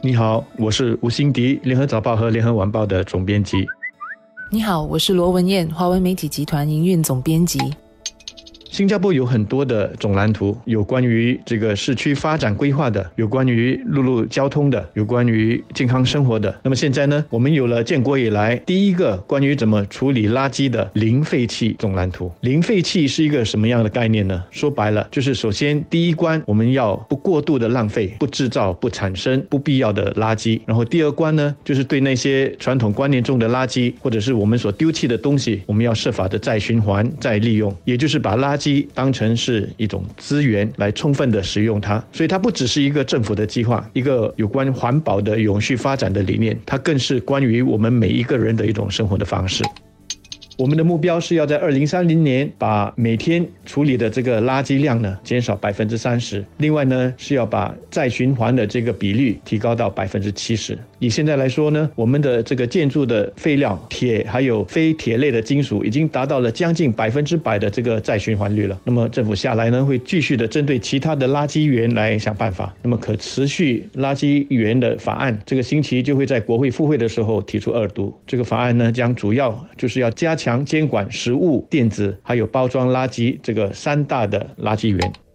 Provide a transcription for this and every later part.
你好，我是吴欣迪，联合早报和联合晚报的总编辑。你好，我是罗文燕，华文媒体集团营运总编辑。新加坡有很多的总蓝图，有关于这个市区发展规划的，有关于陆路交通的，有关于健康生活的。那么现在呢，我们有了建国以来第一个关于怎么处理垃圾的零废弃总蓝图。零废弃是一个什么样的概念呢？说白了，就是首先第一关我们要不过度的浪费，不制造、不产生不必要的垃圾。然后第二关呢，就是对那些传统观念中的垃圾，或者是我们所丢弃的东西，我们要设法的再循环、再利用，也就是把垃圾。当成是一种资源来充分的使用它，所以它不只是一个政府的计划，一个有关环保的永续发展的理念，它更是关于我们每一个人的一种生活的方式。我们的目标是要在二零三零年把每天处理的这个垃圾量呢减少百分之三十，另外呢是要把再循环的这个比率提高到百分之七十。以现在来说呢，我们的这个建筑的废料、铁还有非铁类的金属已经达到了将近百分之百的这个再循环率了。那么政府下来呢会继续的针对其他的垃圾源来想办法。那么可持续垃圾源的法案这个星期就会在国会复会的时候提出二读。这个法案呢将主要就是要加强。强监管食物、电子还有包装垃圾这个三大的垃圾源。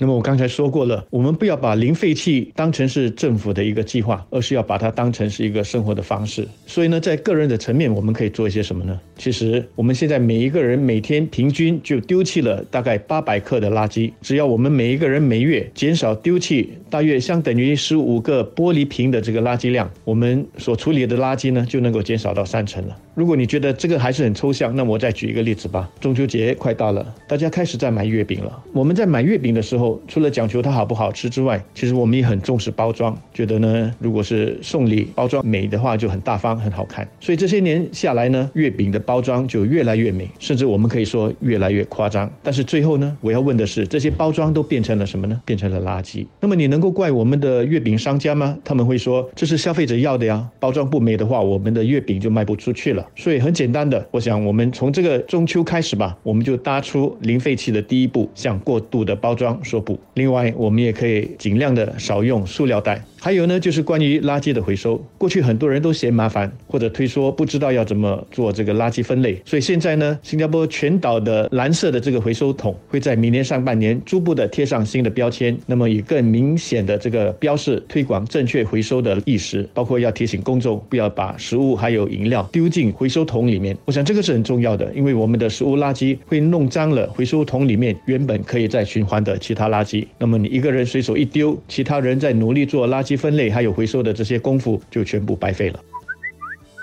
那么我刚才说过了，我们不要把零废弃当成是政府的一个计划，而是要把它当成是一个生活的方式。所以呢，在个人的层面，我们可以做一些什么呢？其实我们现在每一个人每天平均就丢弃了大概八百克的垃圾。只要我们每一个人每月减少丢弃大约相等于十五个玻璃瓶的这个垃圾量，我们所处理的垃圾呢就能够减少到三成了。如果你觉得这个还是很抽象，那我再举一个例子吧。中秋节快到了，大家开始在买月饼了。我们在买月饼的时候，除了讲求它好不好吃之外，其实我们也很重视包装，觉得呢，如果是送礼包装美的话，就很大方、很好看。所以这些年下来呢，月饼的包装就越来越美，甚至我们可以说越来越夸张。但是最后呢，我要问的是，这些包装都变成了什么呢？变成了垃圾。那么你能够怪我们的月饼商家吗？他们会说这是消费者要的呀，包装不美的话，我们的月饼就卖不出去了。所以很简单的，我想我们从这个中秋开始吧，我们就搭出零废弃的第一步，向过度的包装说不。另外，我们也可以尽量的少用塑料袋。还有呢，就是关于垃圾的回收。过去很多人都嫌麻烦，或者推说不知道要怎么做这个垃圾分类。所以现在呢，新加坡全岛的蓝色的这个回收桶会在明年上半年逐步的贴上新的标签，那么以更明显的这个标示推广正确回收的意识，包括要提醒公众不要把食物还有饮料丢进回收桶里面。我想这个是很重要的，因为我们的食物垃圾会弄脏了回收桶里面原本可以再循环的其他垃圾。那么你一个人随手一丢，其他人在努力做垃圾。分类还有回收的这些功夫就全部白费了。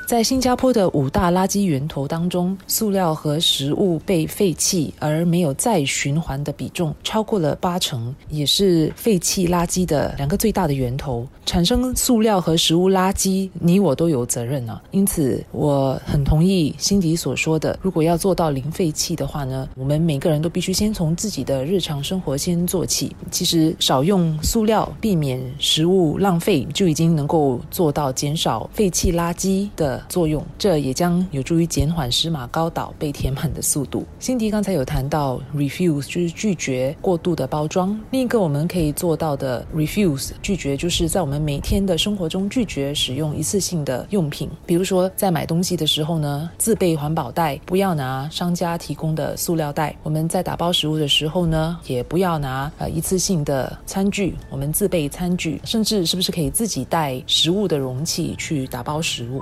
在新加坡的五大垃圾源头当中，塑料和食物被废弃而没有再循环的比重超过了八成，也是废弃垃圾的两个最大的源头。产生塑料和食物垃圾，你我都有责任啊。因此，我很同意辛迪所说的，如果要做到零废弃的话呢，我们每个人都必须先从自己的日常生活先做起。其实，少用塑料，避免食物浪费，就已经能够做到减少废弃垃圾的。作用，这也将有助于减缓石马高岛被填满的速度。辛迪刚才有谈到 refuse，就是拒绝过度的包装。另一个我们可以做到的 refuse 拒绝，就是在我们每天的生活中拒绝使用一次性的用品。比如说，在买东西的时候呢，自备环保袋，不要拿商家提供的塑料袋。我们在打包食物的时候呢，也不要拿呃一次性的餐具，我们自备餐具，甚至是不是可以自己带食物的容器去打包食物？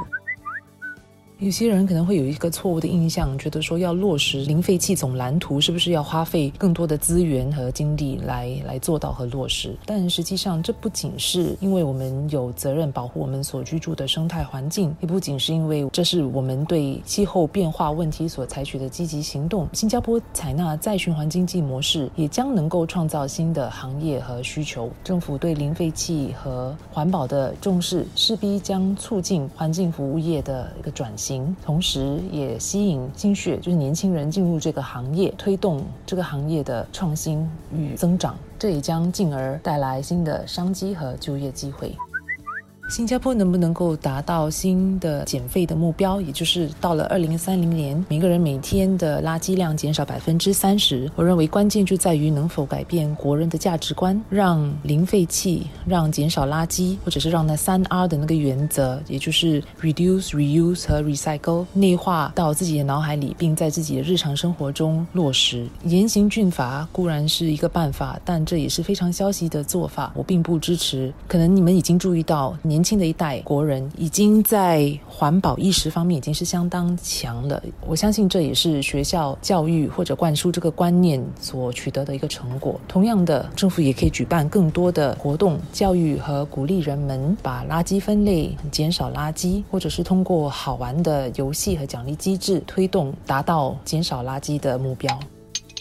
有些人可能会有一个错误的印象，觉得说要落实零废弃总蓝图，是不是要花费更多的资源和精力来来做到和落实？但实际上，这不仅是因为我们有责任保护我们所居住的生态环境，也不仅是因为这是我们对气候变化问题所采取的积极行动。新加坡采纳再循环经济模式，也将能够创造新的行业和需求。政府对零废弃和环保的重视，势必将促进环境服务业的一个转型。同时也吸引心血，就是年轻人进入这个行业，推动这个行业的创新与增长，这也将进而带来新的商机和就业机会。新加坡能不能够达到新的减废的目标，也就是到了二零三零年，每个人每天的垃圾量减少百分之三十？我认为关键就在于能否改变国人的价值观，让零废弃，让减少垃圾，或者是让那三 R 的那个原则，也就是 reduce、reuse 和 recycle 内化到自己的脑海里，并在自己的日常生活中落实。严刑峻法固然是一个办法，但这也是非常消极的做法，我并不支持。可能你们已经注意到，年年轻的一代国人已经在环保意识方面已经是相当强了。我相信这也是学校教育或者灌输这个观念所取得的一个成果。同样的，政府也可以举办更多的活动，教育和鼓励人们把垃圾分类、减少垃圾，或者是通过好玩的游戏和奖励机制推动，达到减少垃圾的目标。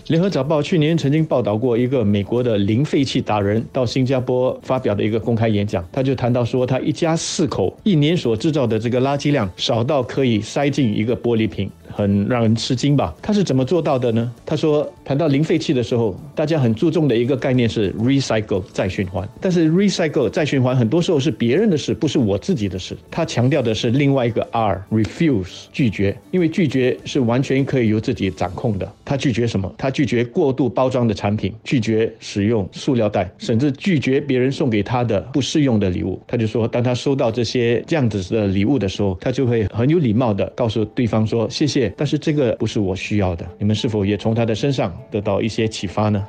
联合早报去年曾经报道过一个美国的零废弃达人到新加坡发表的一个公开演讲，他就谈到说，他一家四口一年所制造的这个垃圾量少到可以塞进一个玻璃瓶。很让人吃惊吧？他是怎么做到的呢？他说，谈到零废弃的时候，大家很注重的一个概念是 recycle 再循环。但是 recycle 再循环很多时候是别人的事，不是我自己的事。他强调的是另外一个 R，refuse 拒绝，因为拒绝是完全可以由自己掌控的。他拒绝什么？他拒拒绝过度包装的产品，拒绝使用塑料袋，甚至拒绝别人送给他的不适用的礼物。他就说，当他收到这些这样子的礼物的时候，他就会很有礼貌的告诉对方说：“谢谢。”但是这个不是我需要的，你们是否也从他的身上得到一些启发呢？